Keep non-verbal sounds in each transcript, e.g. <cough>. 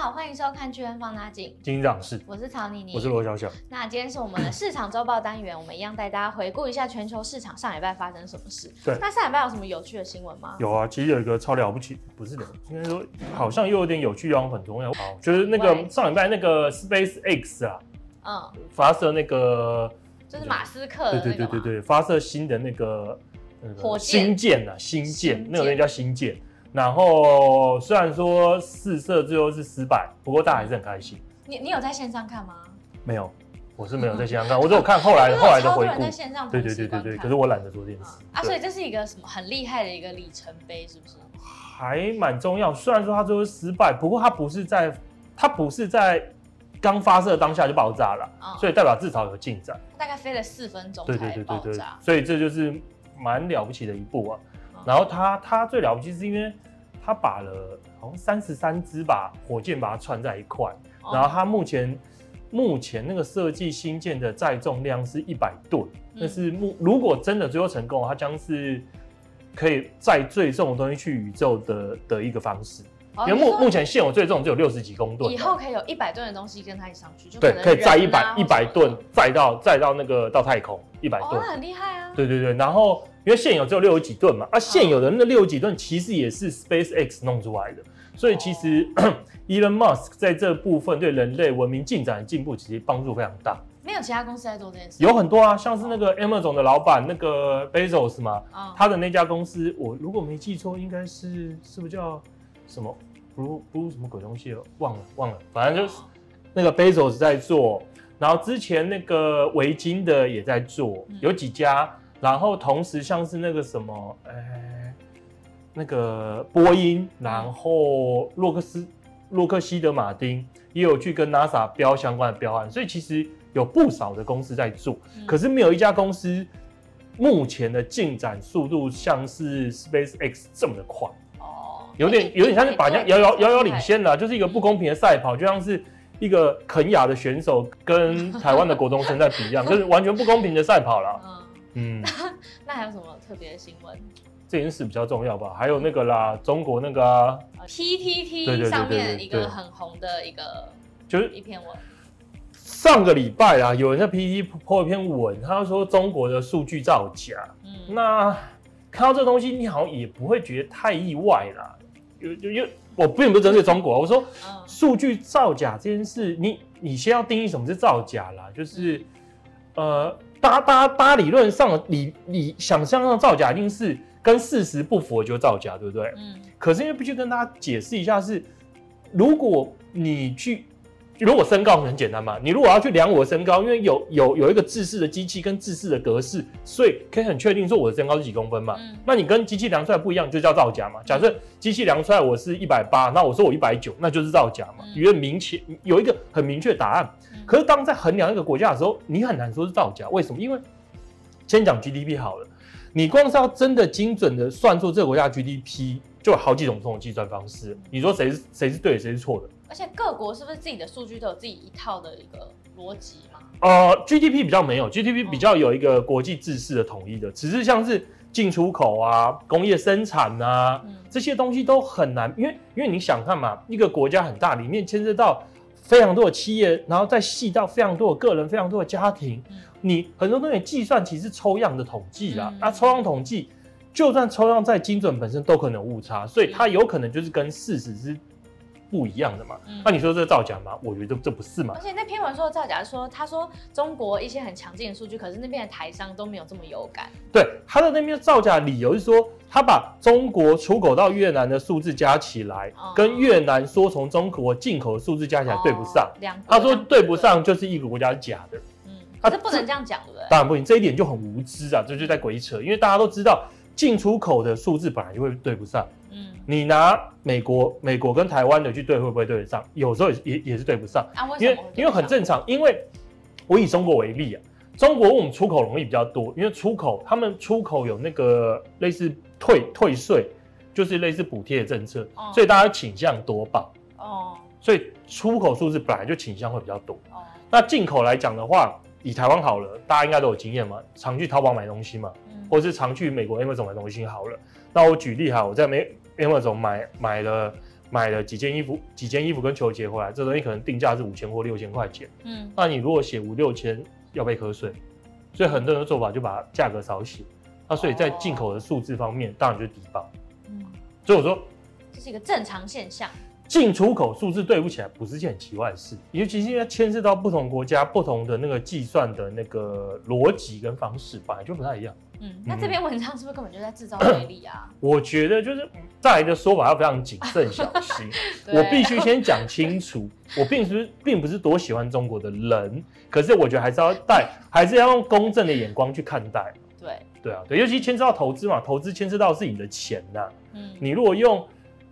好，欢迎收看《巨人放大镜》，金长是，我是曹妮妮，我是罗小小。那今天是我们的市场周报单元，我们一样带大家回顾一下全球市场上礼拜发生什么事。对，那上礼拜有什么有趣的新闻吗？有啊，其实有一个超了不起，不是的，应该说好像又有点有趣，又很重要。好，就是那个上礼拜那个 Space X 啊，嗯，发射那个，就是马斯克的，对对对对对，发射新的那个那个火箭星舰啊，星舰，那个人叫星舰。然后虽然说试射最后是失败，不过大家还是很开心。你你有在线上看吗？没有，我是没有在线上看，我只有看后来后来的回顾。在线上对对对对对，可是我懒得做电视啊，所以这是一个什么很厉害的一个里程碑，是不是？还蛮重要。虽然说它最后失败，不过它不是在它不是在刚发射当下就爆炸了，所以代表至少有进展。大概飞了四分钟才爆炸，所以这就是蛮了不起的一步啊。然后他他最了不起是因为他把了好像三十三支把火箭把它串在一块，然后他目前目前那个设计新建的载重量是一百吨，但是目如果真的最后成功，它将是可以载最重的东西去宇宙的的一个方式。因为目目前现有最重只有六十几公吨，以后可以有一百吨的东西跟它一起上去，就对，可以载一百一百吨载到载到那个到太空一百吨，那很厉害啊。对对对，然后。因为现有只有六十几吨嘛，啊，现有的那六十几吨其实也是 SpaceX 弄出来的，所以其实、oh. Elon Musk 在这部分对人类文明进展的进步其实帮助非常大。没有其他公司在做这件事？有很多啊，像是那个 Amazon 的老板那个 Bezos 嘛，oh. 他的那家公司，我如果没记错，应该是是不是叫什么 Blue Blue 什么鬼东西了？忘了忘了，反正就是那个 Bezos 在做，然后之前那个维京的也在做，有几家。然后同时像是那个什么，哎，那个波音，然后洛克斯洛克希德马丁也有去跟 NASA 标相关的标案，所以其实有不少的公司在做，嗯、可是没有一家公司目前的进展速度像是 SpaceX 这么的快。哦，有点有点像是把人家遥遥遥遥领先了，就是一个不公平的赛跑，就像是一个肯亚的选手跟台湾的国中生在比一样，<laughs> 就是完全不公平的赛跑了。嗯，那还有什么特别的新闻？这件事比较重要吧？还有那个啦，中国那个啊，PTT 上面一个很红的一个，就是一篇文。上个礼拜啊，有人在 PTT 破一篇文，他说中国的数据造假。嗯，那看到这东西，你好像也不会觉得太意外啦。有有有，我并不是针对中国，我说数据造假这件事，你你先要定义什么是造假啦，就是呃。大大大理论上，你你想象上造假一定是跟事实不符就造假，对不对？嗯。可是因为必须跟大家解释一下是，如果你去，如果身高很简单嘛，你如果要去量我的身高，因为有有有一个制式的机器跟制式的格式，所以可以很确定说我的身高是几公分嘛。嗯。那你跟机器量出来不一样，就叫造假嘛。假设机器量出来我是一百八，那我说我一百九，那就是造假嘛。因为明确有一个很明确的答案。可是当在衡量一个国家的时候，你很难说是造假。为什么？因为先讲 GDP 好了，你光是要真的精准的算出这个国家 GDP，就有好几种不同的计算方式。你说谁是谁是对，谁是错的？而且各国是不是自己的数据都有自己一套的一个逻辑吗？呃，GDP 比较没有，GDP 比较有一个国际制式的统一的，只是像是进出口啊、工业生产啊、嗯、这些东西都很难，因为因为你想看嘛，一个国家很大，里面牵涉到。非常多的企业，然后再细到非常多的个人，非常多的家庭，嗯、你很多东西计算其实是抽样的统计啦。啊、抽样统计，就算抽样再精准，本身都可能有误差，所以它有可能就是跟事实是不一样的嘛。那、嗯啊、你说这个造假吗？我觉得这不是嘛。而且那篇文说的造假說说，他说中国一些很强劲的数据，可是那边的台商都没有这么有感。对，他的那边造假理由是说。他把中国出口到越南的数字加起来，跟越南说从中国进口的数字加起来对不上。他说对不上就是一个国家是假的。嗯，他是不能这样讲，对不对？当然不行，这一点就很无知啊，这就在鬼扯。因为大家都知道进出口的数字本来就会对不上。嗯，你拿美国、美国跟台湾的去对，会不会对得上？有时候也也是对不上。因为因为很正常，因为我以中国为例啊。中国我们出口容易比较多，因为出口他们出口有那个类似退退税，就是类似补贴的政策，哦、所以大家倾向多报哦。所以出口数字本来就倾向会比较多。哦。那进口来讲的话，以台湾好了，大家应该都有经验嘛，常去淘宝买东西嘛，嗯、或者是常去美国 Amazon 买东西好了。那我举例哈，我在美 Amazon 买买了买了几件衣服，几件衣服跟球鞋回来，这东西可能定价是五千或六千块钱。嗯，那你如果写五六千，要被课税，所以很多人的做法就把价格少写。那所以在进口的数字方面，当然就是低报。嗯，所以我说这是一个正常现象。进出口数字对不起来，不是件很奇怪的事，尤其是因为牵涉到不同国家不同的那个计算的那个逻辑跟方式，本来就不太一样。嗯，那这篇文章是不是根本就在制造对立啊？<coughs> 我觉得就是再来的说法要非常谨慎小心。<laughs> 我必须先讲清楚，我并不是并不是多喜欢中国的人，可是我觉得还是要带，还是要用公正的眼光去看待。对对啊，对，尤其牵涉到投资嘛，投资牵涉到是你的钱呐、啊。嗯，你如果用。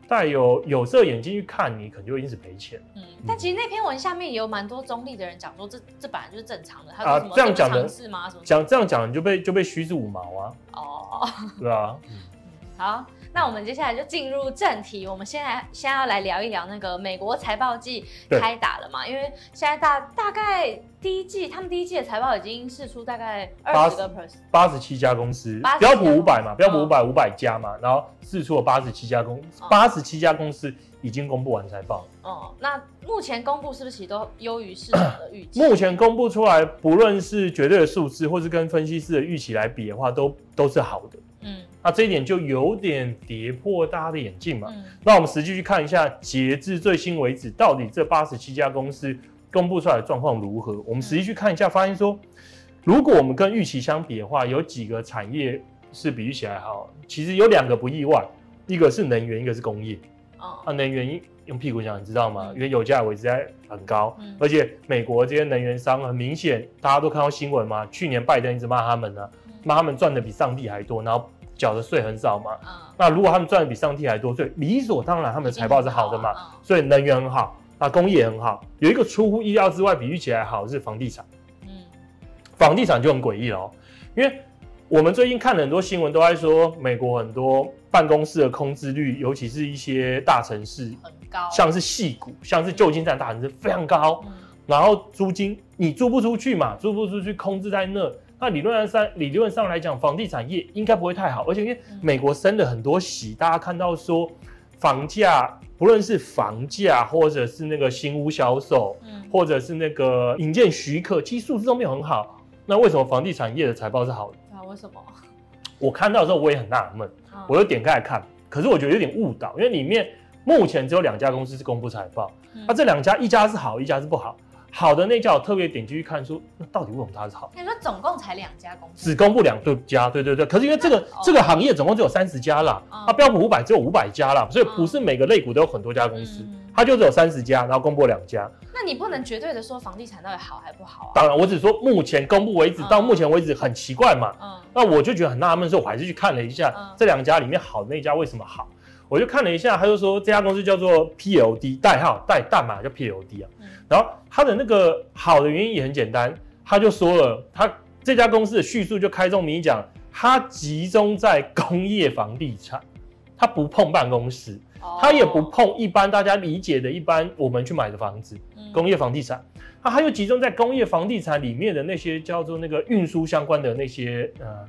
带有有色眼镜去看你，可能就会一直赔钱。嗯，但其实那篇文下面也有蛮多中立的人讲说这，这这本来就是正常的。他说什么这样讲的是吗？什么讲这样讲你就被就被虚是五毛啊？哦，对啊。嗯，<laughs> 好。那我们接下来就进入正题，我们现在先要来聊一聊那个美国财报季开打了嘛？因为现在大大概第一季，他们第一季的财报已经释出大概二十个 percent，八十七家公司，标普五百嘛，标普五百五百家嘛，然后释出了八十七家公，八十七家公司已经公布完财报。哦、嗯，那目前公布是不是其实都优于市场的预期？<coughs> 目前公布出来，不论是绝对的数字，或是跟分析师的预期来比的话，都都是好的。嗯，那这一点就有点跌破大家的眼镜嘛。嗯，那我们实际去看一下，截至最新为止，到底这八十七家公司公布出来的状况如何？我们实际去看一下，发现说，如果我们跟预期相比的话，有几个产业是比起来好。其实有两个不意外，一个是能源，一个是工业。哦，那能源用屁股想，你知道吗？因为油价维持在很高，嗯，而且美国这些能源商很明显，大家都看到新闻嘛。去年拜登一直骂他们呢，骂他们赚的比上帝还多，然后。缴的税很少嘛，嗯，那如果他们赚的比上帝还多，所以理所当然他们的财报是好的嘛，所以能源很好，那工业很好，有一个出乎意料之外，比喻起来好是房地产，嗯，房地产就很诡异了哦，因为我们最近看了很多新闻，都在说美国很多办公室的空置率，尤其是一些大城市很高，像是矽谷，像是旧金山大城市非常高，嗯，然后租金你租不出去嘛，租不出去空置在那。那理论上，理论上来讲，房地产业应该不会太好，而且因为美国升了很多息，大家看到说，房价不论是房价，或者是那个新屋销售，嗯，或者是那个引建许可，其实数字都没有很好。那为什么房地产业的财报是好的？啊，为什么？我看到的时候我也很纳闷，我就点开来看，可是我觉得有点误导，因为里面目前只有两家公司是公布财报，那这两家一家是好，一家是不好。好的那家我特别点进去看，说那到底为什么它是好？你说总共才两家公司，只公布两对家，对对对。可是因为这个这个行业总共只有三十家啦，它标普五百只有五百家啦，所以不是每个类股都有很多家公司，它就只有三十家，然后公布两家。那你不能绝对的说房地产到底好还不好啊？当然，我只说目前公布为止，到目前为止很奇怪嘛。嗯，那我就觉得很纳闷，所以我还是去看了一下这两家里面好的那家为什么好。我就看了一下，他就说这家公司叫做 PLD，代号代代码叫 PLD 啊。然后他的那个好的原因也很简单，他就说了，他这家公司的叙述就开宗明义讲，他集中在工业房地产，他不碰办公室，他也不碰一般大家理解的一般我们去买的房子，工业房地产，他他又集中在工业房地产里面的那些叫做那个运输相关的那些呃。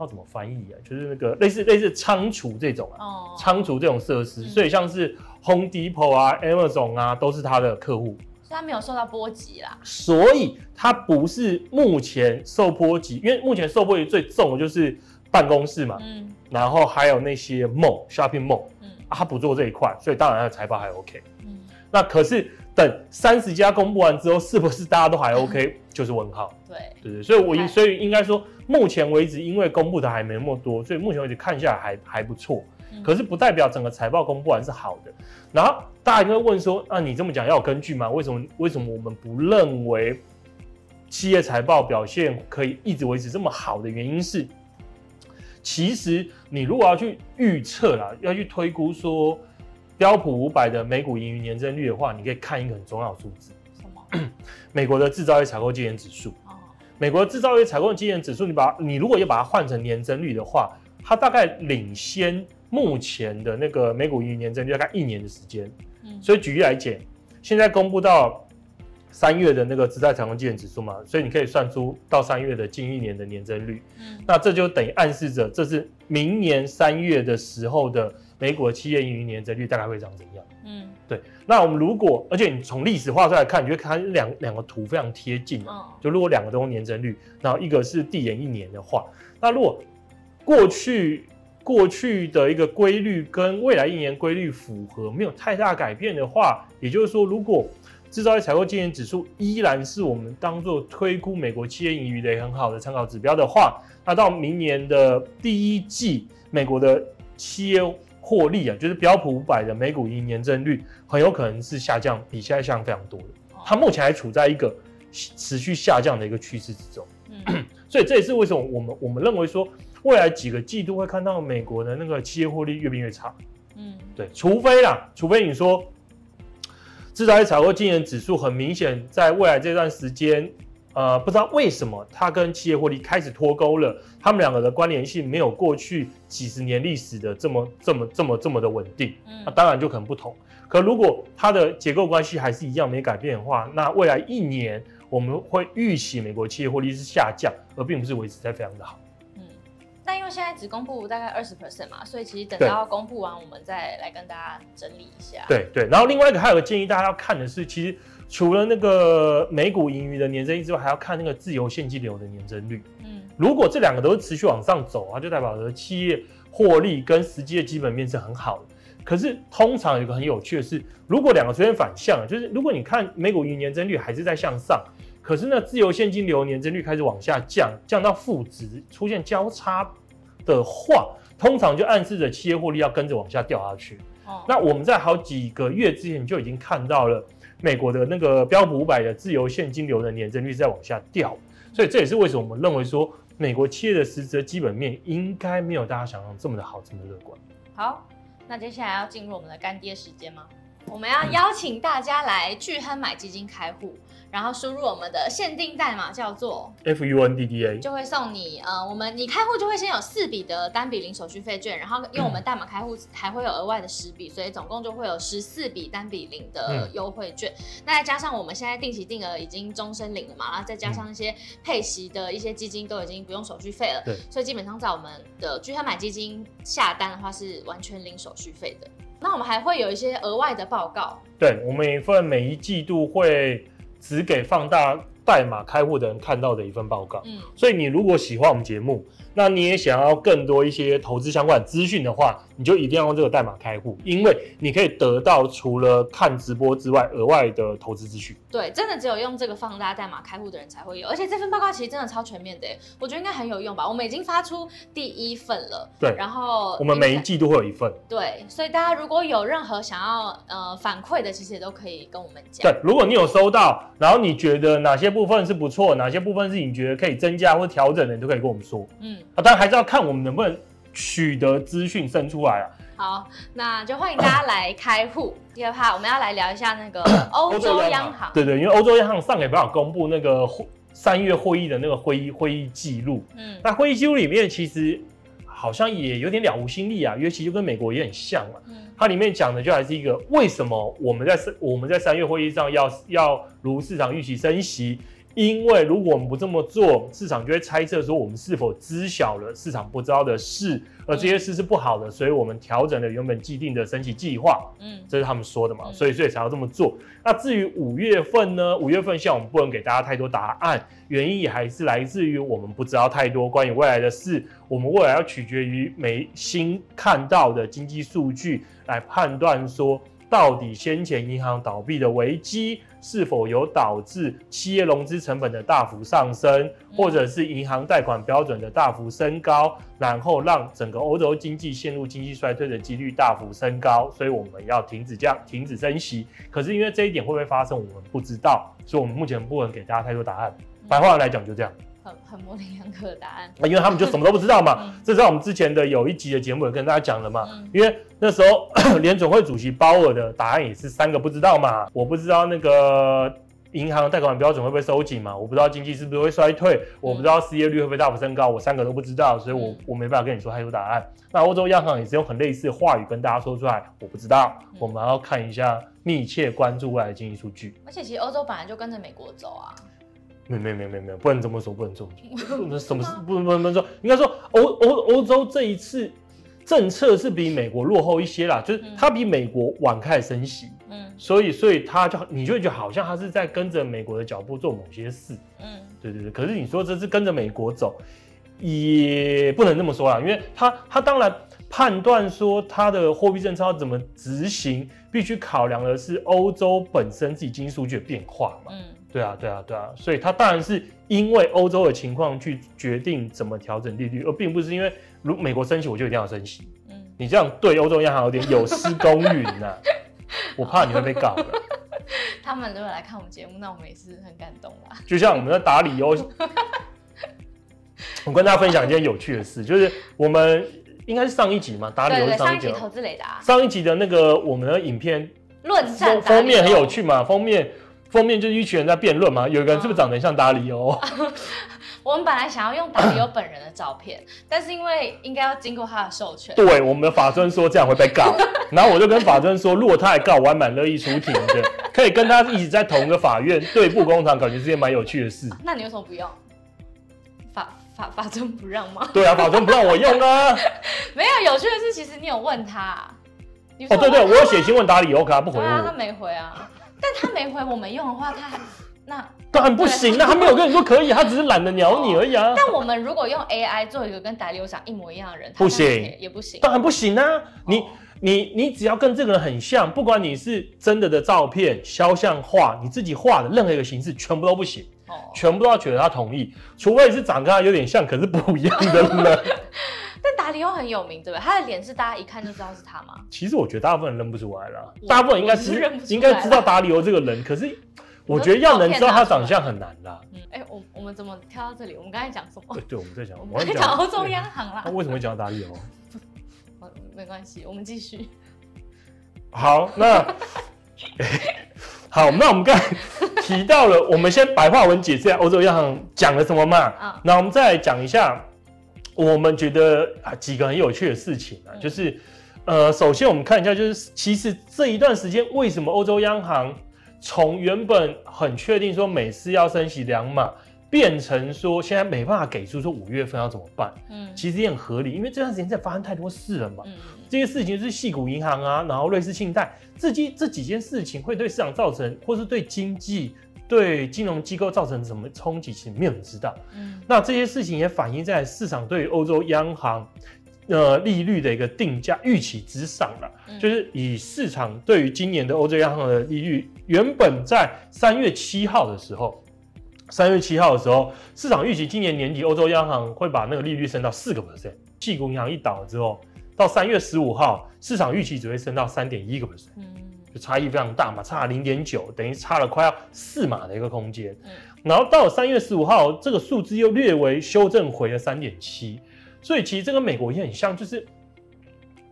要怎么翻译啊？就是那个类似类似仓储这种啊，仓储这种设施，所以像是 Home Depot 啊、Amazon 啊，都是他的客户，所以他没有受到波及啦。所以他不是目前受波及，因为目前受波及最重的就是办公室嘛，嗯，然后还有那些 mall、shopping mall，嗯，啊，他不做这一块，所以当然他的财报还 OK，嗯，那可是等三十家公布完之后，是不是大家都还 <laughs> OK，就是问号，对，对对，所以我应所以应该说。目前为止，因为公布的还没那么多，所以目前为止看下来还还不错。可是不代表整个财报公布完是好的。然后大家就会问说：“啊，你这么讲要有根据吗？为什么为什么我们不认为企业财报表现可以一直维持这么好的原因是，其实你如果要去预测啦，要去推估说标普五百的每股盈余年增率的话，你可以看一个很重要的数字，什么？<clears throat> 美国的制造业采购经理指数。美国制造业采购经理指数，你把你如果要把它换成年增率的话，它大概领先目前的那个每股盈余年增率大概一年的时间。嗯，所以举例来讲，现在公布到三月的那个职债采购经理指数嘛，所以你可以算出到三月的近一年的年增率。嗯，那这就等于暗示着这是明年三月的时候的美国企业盈余年增率大概会长怎样？嗯，对。那我们如果，而且你从历史画出来看，你就看两两个图非常贴近。哦，就如果两个都用年增率，然后一个是递延一年的话，那如果过去过去的一个规律跟未来一年规律符合，没有太大改变的话，也就是说，如果制造业采购经营指数依然是我们当做推估美国企业盈余的很好的参考指标的话，那到明年的第一季，美国的企业获利啊，就是标普五百的每股盈年增率，很有可能是下降，比现在下降非常多的。它目前还处在一个持续下降的一个趋势之中。嗯，<clears throat> 所以这也是为什么我们我们认为说，未来几个季度会看到美国的那个企业获利越变越差。嗯，对，除非啦，除非你说。制造业采购经营指数很明显，在未来这段时间，呃，不知道为什么它跟企业获利开始脱钩了，他们两个的关联性没有过去几十年历史的这么这么这么这么的稳定，那当然就可能不同。可如果它的结构关系还是一样没改变的话，那未来一年我们会预期美国企业获利是下降，而并不是维持在非常的好。但因为现在只公布大概二十 percent 嘛，所以其实等到公布完，我们再来跟大家整理一下。对对，然后另外一个还有个建议，大家要看的是，其实除了那个美股盈余的年增率之外，还要看那个自由现金流的年增率。嗯，如果这两个都是持续往上走啊，就代表着企业获利跟实际的基本面是很好的。可是通常有一个很有趣的是，如果两个出现反向，就是如果你看美股盈余年增率还是在向上，可是呢，自由现金流年增率开始往下降，降到负值，出现交叉的话，通常就暗示着企业获利要跟着往下掉下去。哦，那我们在好几个月之前就已经看到了美国的那个标普五百的自由现金流的年增率在往下掉，所以这也是为什么我们认为说美国企业的实质基本面应该没有大家想象这么的好，这么乐观。好，那接下来要进入我们的干爹时间吗？我们要邀请大家来聚亨买基金开户。然后输入我们的限定代码叫做 FUNDDA，就会送你呃，我们你开户就会先有四笔的单笔零手续费券，然后用我们代码开户还会有额外的十笔，所以总共就会有十四笔单笔零的优惠券。嗯、那再加上我们现在定期定额已经终身领了嘛，然后再加上一些配息的一些基金都已经不用手续费了，对，所以基本上在我们的聚亨买基金下单的话是完全零手续费的。那我们还会有一些额外的报告，对，我们一份每一季度会。只给放大代码开户的人看到的一份报告。嗯，所以你如果喜欢我们节目，那你也想要更多一些投资相关的资讯的话，你就一定要用这个代码开户，因为你可以得到除了看直播之外额外的投资资讯。对，真的只有用这个放大代码开户的人才会有，而且这份报告其实真的超全面的，我觉得应该很有用吧。我们已经发出第一份了，对，然后我们每一季都会有一份。对，所以大家如果有任何想要呃反馈的，其实也都可以跟我们讲。对，如果你有收到，然后你觉得哪些部分是不错，哪些部分是你觉得可以增加或调整的，你都可以跟我们说。嗯，啊，当然还是要看我们能不能取得资讯生出来啊。好，那就欢迎大家 <coughs> 来开户。第二趴，我们要来聊一下那个 <coughs> 欧洲央行。对对，因为欧洲央行上个礼拜公布那个三月会议的那个会议会议记录。嗯，那会议记录里面其实好像也有点了无新意啊，尤其就跟美国也很像嘛。嗯，它里面讲的就还是一个为什么我们在三我们在三月会议上要要如市场预期升息。因为如果我们不这么做，市场就会猜测说我们是否知晓了市场不知道的事，而这些事是不好的，所以我们调整了原本既定的升息计划。嗯，这是他们说的嘛，所以所以才要这么做。那至于五月份呢？五月份现在我们不能给大家太多答案，原因也还是来自于我们不知道太多关于未来的事，我们未来要取决于每新看到的经济数据来判断说。到底先前银行倒闭的危机是否有导致企业融资成本的大幅上升，或者是银行贷款标准的大幅升高，然后让整个欧洲经济陷入经济衰退的几率大幅升高，所以我们要停止这样停止升息。可是因为这一点会不会发生，我们不知道，所以我们目前不能给大家太多答案。白话来讲就这样。很 <laughs> 很模棱两可的答案，因为他们就什么都不知道嘛。嗯、这是我们之前的有一集的节目也跟大家讲了嘛。嗯、因为那时候 <clears throat> 联总会主席鲍尔的答案也是三个不知道嘛。我不知道那个银行贷款标准会不会收紧嘛？我不知道经济是不是会衰退，我不知道失业率会不会大幅升高，我三个都不知道，所以我我没办法跟你说太多答案。那欧洲央行也是用很类似的话语跟大家说出来，我不知道，我们要看一下，密切关注未来的经济数据。而且其实欧洲本来就跟着美国走啊。没没没没没，不能这么说，不能这么说，<laughs> 什么事不能不能说，应该说欧欧欧洲这一次政策是比美国落后一些啦，就是它比美国晚开始升息。嗯，所以，所以它就你就会觉得好像它是在跟着美国的脚步做某些事。嗯，对对对。可是你说这是跟着美国走，也不能这么说啦，因为他他当然判断说他的货币政策要怎么执行，必须考量的是欧洲本身自己经济数据的变化嘛。嗯，对啊，对啊，对啊。所以他当然是因为欧洲的情况去决定怎么调整利率，而并不是因为如美国升息我就一定要升息。嗯，你这样对欧洲央行有点有失公允呐。我怕你会被告的。<laughs> 他们如果来看我们节目，那我们也是很感动啦。就像我们在打理欧，<laughs> 我跟大家分享一件有趣的事，就是我们应该是上一集嘛，打理欧上一集投资雷达，上一集的那个我们的影片论战封面很有趣嘛，封面封面就是一群人在辩论嘛，有一个人是不是长得像达里欧？<laughs> 我们本来想要用达里欧本人的照片，<laughs> 但是因为应该要经过他的授权，对，我们的法尊说这样会被告，<laughs> 然后我就跟法尊说，如果他还告，我还蛮乐意出庭的，可以跟他一起在同一个法院对簿公堂，感觉是件蛮有趣的事。那你为什么不用？法法法尊不让吗？对啊，法尊不让我用啊。没有有趣的是，其实你有问他，你说哦，对对，我有写信问达里欧，可他不回我，啊，他没回啊。但他没回，我们用的话，他还。那当然不行，那他没有跟你说可以，他只是懒得鸟你而已啊。但我们如果用 AI 做一个跟达里欧长一模一样的人，不行，也不行。当然不行啊！你你你只要跟这个人很像，不管你是真的的照片、肖像画，你自己画的任何一个形式，全部都不行。哦，全部都要取得他同意，除非是长跟他有点像，可是不一样的人。<laughs> 但达里欧很有名，对不对？他的脸是大家一看就知道是他吗？其实我觉得大部分人认不出来了，大部分人应该是应该知道达里欧这个人，可是。我觉得要能知道他长相很难啦。嗯，哎、欸，我我们怎么跳到这里？我们刚才讲什么？对 <laughs> 对，我们在讲，我们在讲欧洲央行啦。那为什么会讲到达里欧？<laughs> 没关系，我们继续。好，那 <laughs> 好，那我们刚才提到了，我们先白话文解释一下欧洲央行讲了什么嘛？啊，那我们再来讲一下，我们觉得啊几个很有趣的事情啊，就是呃，首先我们看一下，就是其实这一段时间为什么欧洲央行？从原本很确定说每次要升息两码，变成说现在没办法给出说五月份要怎么办？嗯，其实也很合理，因为这段时间在发生太多事了嘛。嗯，这些事情是矽谷银行啊，然后瑞士信贷，这几这几件事情会对市场造成，或是对经济、对金融机构造成什么冲击，其实没有人知道。嗯，那这些事情也反映在市场对于欧洲央行。呃，利率的一个定价预期之上了，嗯、就是以市场对于今年的欧洲央行的利率，原本在三月七号的时候，三月七号的时候，市场预期今年年底欧洲央行会把那个利率升到四个 percent。矽谷银行一倒了之后，到三月十五号，市场预期只会升到三点一个 percent，就差异非常大嘛，差零点九，等于差了快要四码的一个空间。嗯、然后到了三月十五号，这个数字又略微修正回了三点七。所以其实这跟美国也很像，就是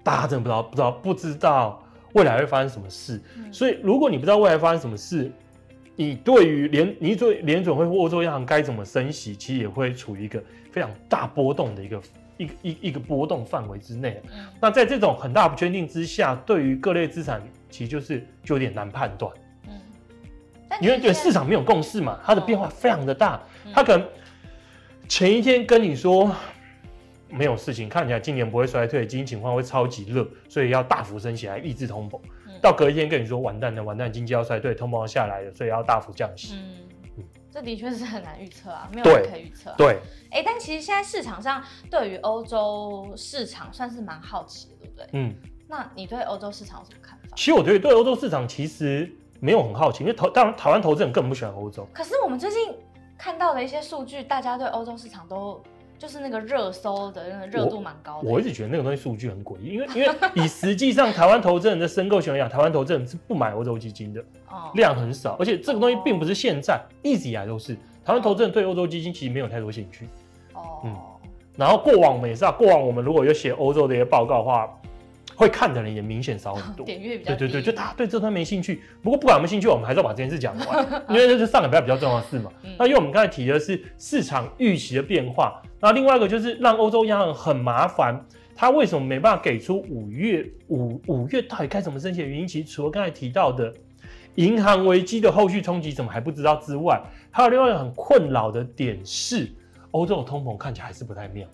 大家真的不知道，不知道，不知道未来会发生什么事。嗯、所以如果你不知道未来发生什么事，你对于联，你做联准会或欧洲央行该怎么升息，其实也会处于一个非常大波动的一个一个一一个波动范围之内。嗯、那在这种很大不确定之下，对于各类资产，其实就是就有点难判断。嗯，因为对市场没有共识嘛，它的变化非常的大，嗯、它可能前一天跟你说。没有事情，看起来今年不会衰退，经济情况会超级热，所以要大幅升起来抑制通膨。嗯、到隔一天跟你说完蛋了，完蛋，经济要衰退，通膨要下来了，所以要大幅降息。嗯，嗯这的确是很难预测啊，没有人可以预测、啊。对，哎，但其实现在市场上对于欧洲市场算是蛮好奇的，对不对？嗯，那你对欧洲市场有什么看法？其实我对对欧洲市场其实没有很好奇，因为投当然台湾投资人根本不喜欢欧洲。可是我们最近看到的一些数据，大家对欧洲市场都。就是那个热搜的那个热度蛮高的。我，我一直觉得那个东西数据很诡异，因为因为以实际上台湾投资人的申购权来讲，台湾投资人是不买欧洲基金的，量很少，而且这个东西并不是现在，一直以来都是台湾投资人对欧洲基金其实没有太多兴趣。哦，嗯，然后过往我们也知道，过往我们如果有写欧洲的一些报告的话，会看的人也明显少很多。<laughs> 点阅比。对对对，就大家对这段没兴趣。不过不管有没有兴趣，我们还是要把这件事讲完，因为这是上礼拜比较重要的事嘛。<laughs> 那因为我们刚才提的是市场预期的变化，那另外一个就是让欧洲央行很麻烦，他为什么没办法给出五月五五月到底该怎么升息的原因？其实除了刚才提到的银行危机的后续冲击怎么还不知道之外，还有另外一个很困扰的点是，欧洲的通膨看起来还是不太妙。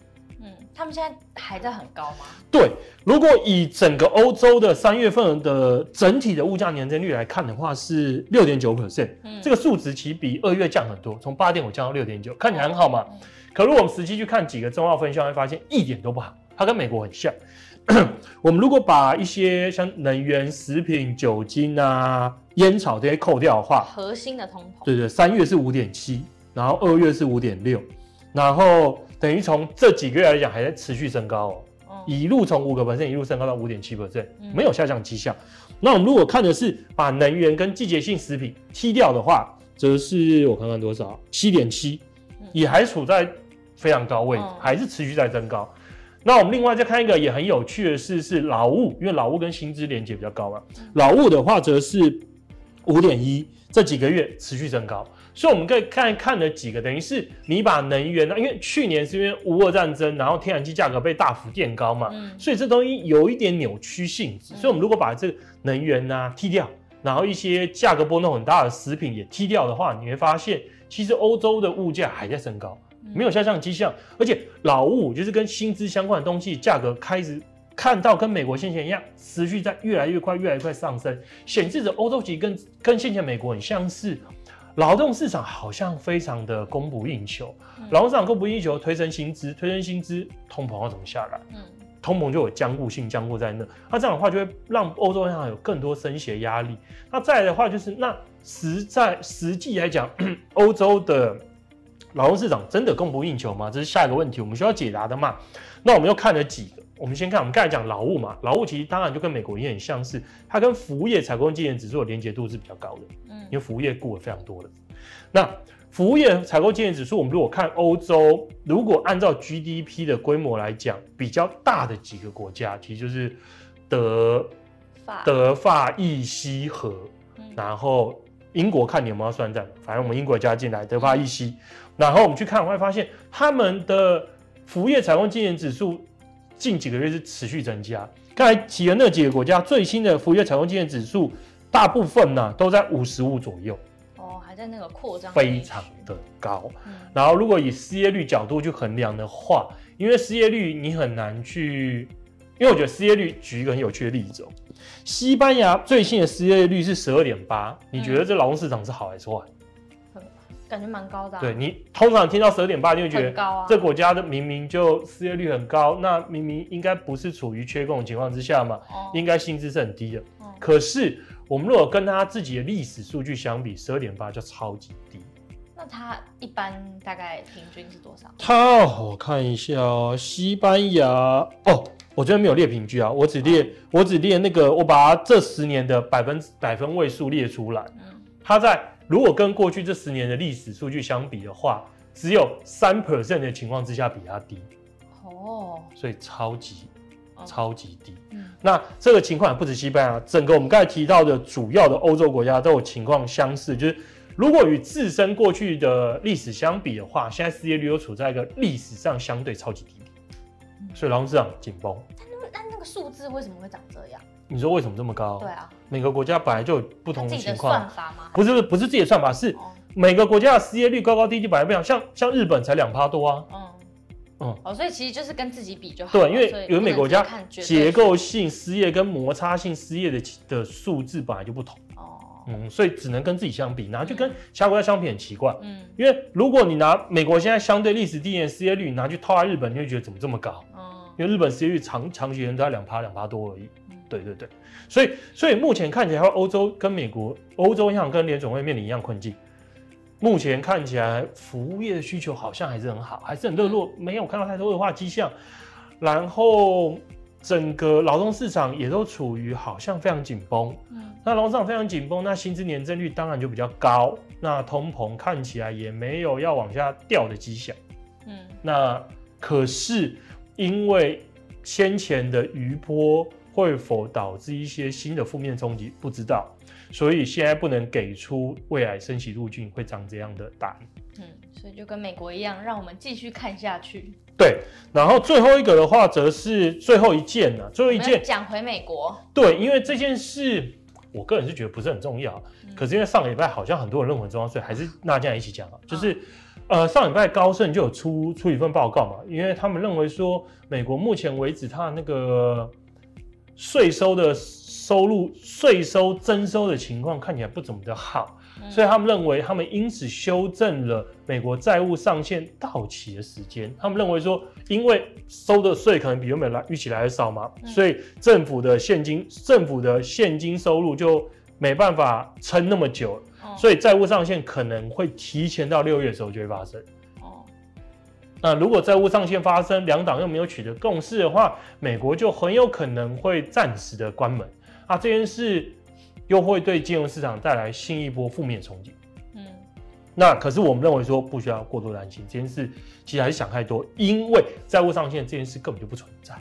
嗯，他们现在还在很高吗？对，如果以整个欧洲的三月份的整体的物价年增率来看的话，是六点九 percent。嗯，这个数值其实比二月降很多，从八点五降到六点九，看起来很好嘛。嗯、可如果我们实际去看几个重要分项，会发现一点都不好。它跟美国很像。<clears throat> 我们如果把一些像能源、食品、酒精啊、烟草这些扣掉的话，核心的通膨，对对，三月是五点七，然后二月是五点六，然后。等于从这几个月来讲，还在持续升高哦，一路从五个 percent 一路升高到五点七 percent，没有下降迹象。那我们如果看的是把能源跟季节性食品剔掉的话，则是我看看多少，七点七，也还处在非常高位，还是持续在增高。那我们另外再看一个也很有趣的是，是劳务，因为劳务跟薪资连接比较高嘛，劳务的话则是五点一，这几个月持续增高。所以我们可以看看了几个，等于是你把能源呢，因为去年是因为乌俄战争，然后天然气价格被大幅垫高嘛，嗯、所以这东西有一点扭曲性质。嗯、所以我们如果把这个能源呢、啊、剔掉，然后一些价格波动很大的食品也踢掉的话，你会发现其实欧洲的物价还在升高，没有下降迹象，而且劳务就是跟薪资相关的东西价格开始看到跟美国先前一样，持续在越来越快、越来越快上升，显示着欧洲其实跟跟先前美国很相似。劳动市场好像非常的供不应求，劳动市场供不应求，推升薪资，推升薪资，通膨要怎么下来？嗯，通膨就有僵固性，僵固在那，那这样的话就会让欧洲央行有更多升息的压力。那再来的话就是，那实在实际来讲，<clears throat> 欧洲的劳动市场真的供不应求吗？这是下一个问题，我们需要解答的嘛？那我们又看了几个，我们先看，我们刚才讲劳务嘛，劳务其实当然就跟美国也很相似，它跟服务业采购经理指数的连结度是比较高的。嗯。因为服务业雇了非常多的，那服务业采购经理指数，我们如果看欧洲，如果按照 GDP 的规模来讲，比较大的几个国家，其实就是德、法。德、法、意、西、荷，然后英国看你有没有算在，反正我们英国加进来，德、法、意、西，然后我们去看，我会发现他们的服务业采购经理指数近几个月是持续增加。刚才提的那几个国家最新的服务业采购经理指数。大部分呢都在五十五左右，哦，还在那个扩张，非常的高。嗯、然后如果以失业率角度去衡量的话，因为失业率你很难去，因为我觉得失业率，举一个很有趣的例子哦，西班牙最新的失业率是十二点八，你觉得这劳动市场是好还是坏？嗯、感觉蛮高的、啊。对，你通常听到十二点八，你会觉得啊这国家的明明就失业率很高，那明明应该不是处于缺工的情况之下嘛，哦、应该薪资是很低的，嗯、可是。我们如果跟他自己的历史数据相比，十二点八就超级低。那它一般大概平均是多少？它我看一下哦，西班牙哦，我这边没有列平均啊，我只列、哦、我只列那个，我把它这十年的百分百分位数列出来。嗯，它在如果跟过去这十年的历史数据相比的话，只有三 percent 的情况之下比它低。哦，所以超级。超级低，嗯，那这个情况不止西班牙，整个我们刚才提到的主要的欧洲国家都有情况相似，就是如果与自身过去的历史相比的话，现在失业率又处在一个历史上相对超级低，所以劳动市场紧绷。但那但那个数字为什么会长这样？你说为什么这么高？对啊，每个国家本来就有不同的情况。自己的算法吗？不是不是自己的算法，是每个国家的失业率高高低低本来不一样，像像日本才两趴多啊。嗯嗯，哦，所以其实就是跟自己比就好。对，因为有美国家结构性失业跟摩擦性失业的的数字本来就不同。哦，嗯，所以只能跟自己相比，然后就跟其他国家相比很奇怪。嗯，因为如果你拿美国现在相对历史低点失业率拿去套在日本，你会觉得怎么这么高？嗯，因为日本失业率长长期人都在两趴两趴多而已。嗯，对对对，所以所以目前看起来，欧洲跟美国，欧洲央行跟联总会面临一样困境。目前看起来，服务业的需求好像还是很好，还是很热络，没有看到太多恶化迹象。然后，整个劳动市场也都处于好像非常紧绷。嗯，那劳动市场非常紧绷，那薪资年增率当然就比较高。那通膨看起来也没有要往下掉的迹象。嗯，那可是因为先前的余波会否导致一些新的负面冲击？不知道，所以现在不能给出未来升息路径会长怎样的答案。嗯，所以就跟美国一样，让我们继续看下去。对，然后最后一个的话，则是最后一件呢，最后一件讲回美国。对，因为这件事，我个人是觉得不是很重要，嗯、可是因为上个礼拜好像很多人认为很重要，所以还是那这样一起讲啊，就是。嗯呃，上礼拜高盛就有出出一份报告嘛，因为他们认为说，美国目前为止它那个税收的收入、税收征收的情况看起来不怎么的好，嗯、所以他们认为他们因此修正了美国债务上限到期的时间。他们认为说，因为收的税可能比原本来预期来的少嘛，嗯、所以政府的现金政府的现金收入就没办法撑那么久。所以债务上限可能会提前到六月的时候就会发生。哦，那如果债务上限发生，两党又没有取得共识的话，美国就很有可能会暂时的关门。啊，这件事又会对金融市场带来新一波负面冲击。嗯，那可是我们认为说不需要过多担心，这件事其实还是想太多，因为债务上限这件事根本就不存在。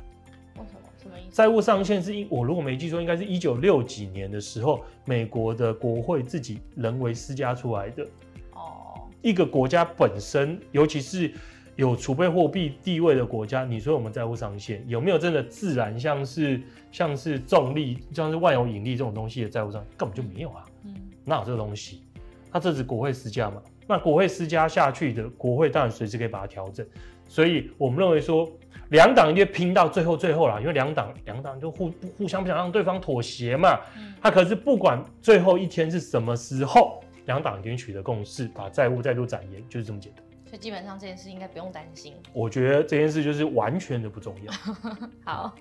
债务上限是一，我如果没记错，应该是一九六几年的时候，美国的国会自己人为施加出来的。哦，一个国家本身，尤其是有储备货币地位的国家，你说我们债务上限有没有真的自然像是像是重力，像是万有引力这种东西的债务上根本就没有啊。嗯，哪有这个东西？它这是国会施加嘛？那国会施加下去的，国会当然随时可以把它调整。所以我们认为说。两党一定拼到最后最后啦，因为两党两党就互互相不想让对方妥协嘛。嗯，他可是不管最后一天是什么时候，两党已经取得共识，把债务再度展延，就是这么简单。所以基本上这件事应该不用担心。我觉得这件事就是完全的不重要。<laughs> 好，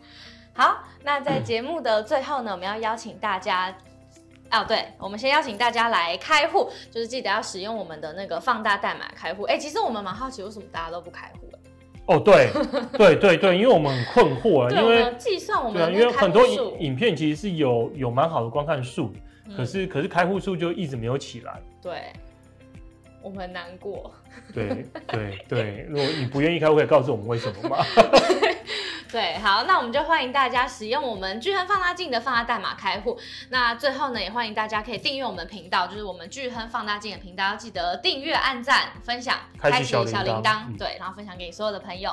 好，那在节目的最后呢，嗯、我们要邀请大家，哦，对，我们先邀请大家来开户，就是记得要使用我们的那个放大代码开户。哎、欸，其实我们蛮好奇，为什么大家都不开户？哦，对，对对对，因为我们很困惑啊，因为计算我们对啊，因为很多影影片其实是有有蛮好的观看数，嗯、可是可是开户数就一直没有起来，对，我们很难过，对对对，如果你不愿意开户，可以告诉我们为什么吗？<laughs> 对，好，那我们就欢迎大家使用我们巨亨放大镜的放大代码开户。那最后呢，也欢迎大家可以订阅我们的频道，就是我们巨亨放大镜的频道，要记得订阅、按赞、分享、开启小铃铛，嗯、对，然后分享给所有的朋友。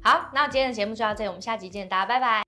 好，那今天的节目就到这里，我们下集见，大家拜拜。